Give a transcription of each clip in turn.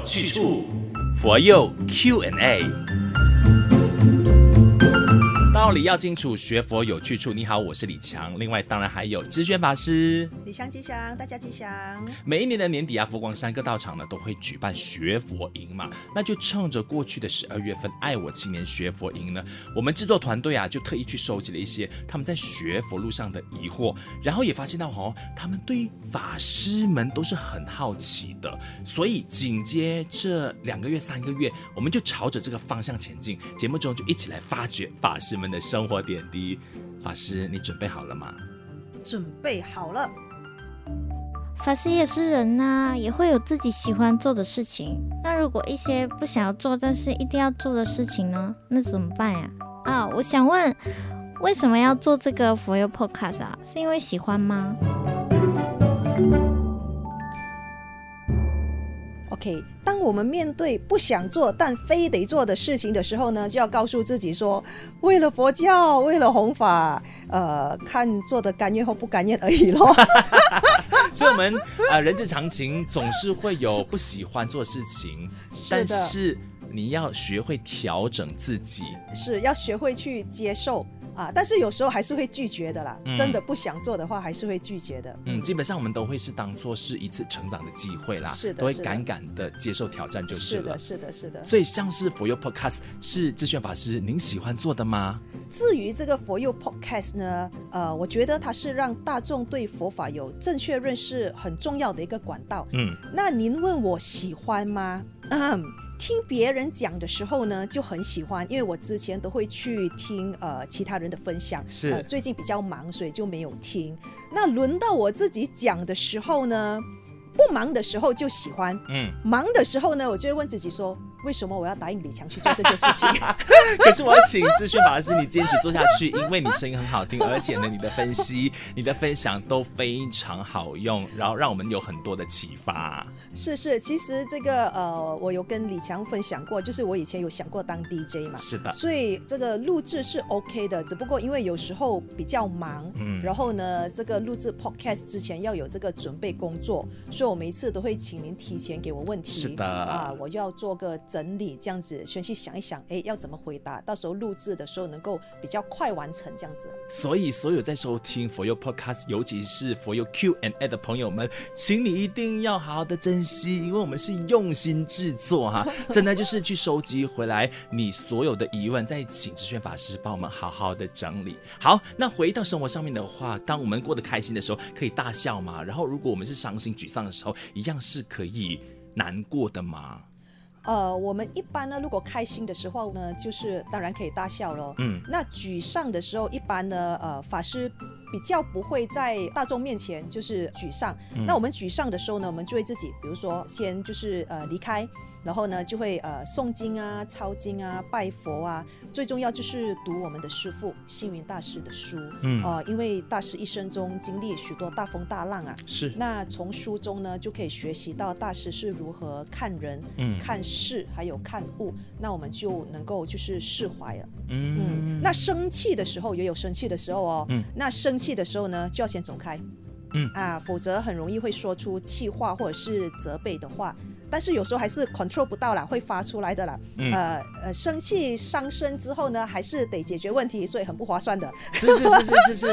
有去处，佛佑 Q&A。道理要清楚，学佛有去处。你好，我是李强。另外，当然还有知轩法师。李强吉祥，大家吉祥。每一年的年底啊，佛光山各道场呢都会举办学佛营嘛。那就趁着过去的十二月份，爱我青年学佛营呢，我们制作团队啊就特意去收集了一些他们在学佛路上的疑惑，然后也发现到哦，他们对法师们都是很好奇的。所以紧接这两个月、三个月，我们就朝着这个方向前进。节目中就一起来发掘法师们的生活点滴，法师，你准备好了吗？准备好了。法师也是人呐、啊，也会有自己喜欢做的事情。那如果一些不想要做，但是一定要做的事情呢？那怎么办呀？啊，我想问，为什么要做这个佛佑 Podcast 啊？是因为喜欢吗？OK，当我们面对不想做但非得做的事情的时候呢，就要告诉自己说，为了佛教，为了弘法，呃，看做的甘愿或不甘愿而已咯。所以，我们呃，人之常情，总是会有不喜欢做事情，是但是你要学会调整自己，是要学会去接受。啊，但是有时候还是会拒绝的啦。嗯、真的不想做的话，还是会拒绝的。嗯，基本上我们都会是当做是一次成长的机会啦，是的，都会敢敢的接受挑战就是了。是的，是的，是的。所以像是佛佑 Podcast 是智炫法师您喜欢做的吗？至于这个佛佑 Podcast 呢，呃，我觉得它是让大众对佛法有正确认识很重要的一个管道。嗯，那您问我喜欢吗？嗯。听别人讲的时候呢，就很喜欢，因为我之前都会去听呃其他人的分享，是、呃、最近比较忙，所以就没有听。那轮到我自己讲的时候呢，不忙的时候就喜欢，嗯，忙的时候呢，我就会问自己说。为什么我要答应李强去做这件事情？可是我要请知轩法师你坚持做下去，因为你声音很好听，而且呢，你的分析、你的分享都非常好用，然后让我们有很多的启发。是是，其实这个呃，我有跟李强分享过，就是我以前有想过当 DJ 嘛。是的。所以这个录制是 OK 的，只不过因为有时候比较忙，嗯，然后呢，这个录制 Podcast 之前要有这个准备工作，所以我每一次都会请您提前给我问题。是的。啊，我要做个。整理这样子，先去想一想，哎，要怎么回答？到时候录制的时候能够比较快完成这样子。所以，所有在收听 For You Podcast，尤其是 For You Q&A 的朋友们，请你一定要好好的珍惜，因为我们是用心制作哈，真的就是去收集回来你所有的疑问，再请知轩法师帮我们好好的整理。好，那回到生活上面的话，当我们过得开心的时候，可以大笑嘛？然后，如果我们是伤心沮丧的时候，一样是可以难过的吗？呃，我们一般呢，如果开心的时候呢，就是当然可以大笑喽。嗯，那沮丧的时候，一般呢，呃，法师比较不会在大众面前就是沮丧。嗯，那我们沮丧的时候呢，我们就会自己，比如说先就是呃离开。然后呢，就会呃诵经啊、抄经啊、拜佛啊，最重要就是读我们的师父星云大师的书。嗯，呃，因为大师一生中经历许多大风大浪啊，是。那从书中呢，就可以学习到大师是如何看人、嗯、看事，还有看物。那我们就能够就是释怀了。嗯嗯。那生气的时候也有生气的时候哦。嗯。那生气的时候呢，就要先走开。嗯啊，否则很容易会说出气话或者是责备的话。但是有时候还是 control 不到啦，会发出来的啦。嗯、呃呃，生气伤身之后呢，还是得解决问题，所以很不划算的。是是是是是是，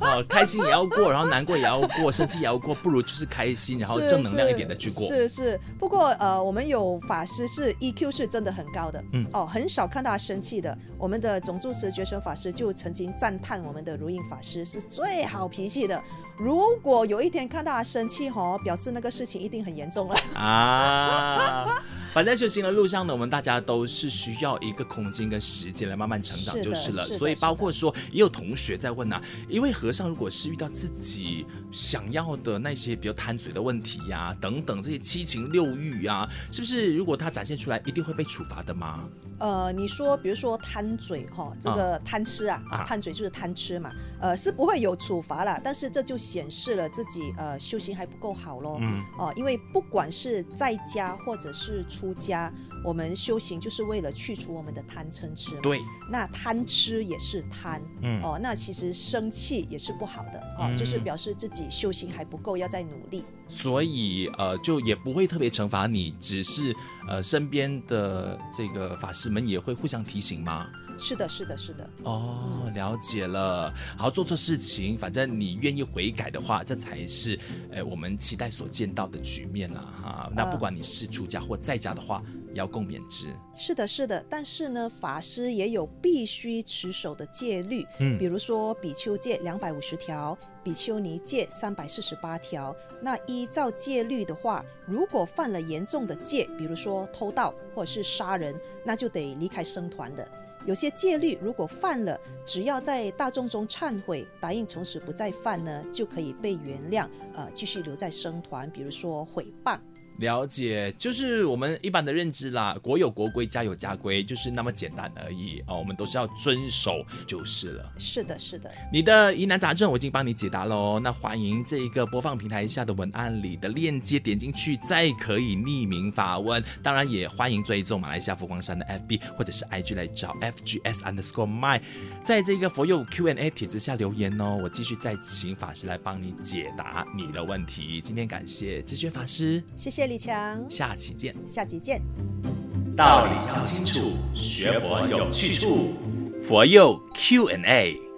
哦，开心也要过，然后难过也要过，生气也要过，不如就是开心，然后正能量一点的去过。是是，不过呃，我们有法师是 EQ 是真的很高的，嗯哦，很少看到他生气的。我们的总住持觉生法师就曾经赞叹我们的如印法师是最好脾气的。如果有一天看到他生气，哦，表示那个事情一定很严重了啊。啊，反正修行的路上呢，我们大家都是需要一个空间跟时间来慢慢成长就是了。是所以包括说，也有同学在问啊，一位和尚如果是遇到自己想要的那些比较贪嘴的问题呀、啊，等等这些七情六欲啊，是不是如果他展现出来，一定会被处罚的吗？呃，你说，比如说贪嘴哈、哦，这个贪吃啊，啊，贪嘴就是贪吃嘛，呃，是不会有处罚啦，但是这就显示了自己呃修行还不够好咯。嗯，哦、呃，因为不管是在家或者是出出家，我们修行就是为了去除我们的贪嗔痴。对，那贪吃也是贪，嗯哦，那其实生气也是不好的哦，嗯就是表示自己修行还不够，要再努力。所以呃，就也不会特别惩罚你，只是呃，身边的这个法师们也会互相提醒吗？是的，是的，是的。哦，了解了。好，做错事情，反正你愿意悔改的话，这才是呃我们期待所见到的局面了哈。那不管你是出家或在家的话，要共勉之。是的，是的。但是呢，法师也有必须持守的戒律，嗯，比如说比丘戒两百五十条，比丘尼戒三百四十八条。那依照戒律的话，如果犯了严重的戒，比如说偷盗或者是杀人，那就得离开僧团的。有些戒律如果犯了，只要在大众中忏悔，答应从此不再犯呢，就可以被原谅，呃，继续留在僧团。比如说毁谤。了解，就是我们一般的认知啦，国有国规，家有家规，就是那么简单而已哦。我们都是要遵守就是了。是的，是的。你的疑难杂症我已经帮你解答喽。那欢迎这一个播放平台下的文案里的链接点进去，再可以匿名发问。当然也欢迎追踪马来西亚佛光山的 FB 或者是 IG 来找 FGS underscore my，在这个佛佑 Q&A 帖子下留言哦。我继续再请法师来帮你解答你的问题。今天感谢知觉法师，谢谢。李强，下期见。下期见。道理要清楚，学佛有去处。佛佑 Q&A。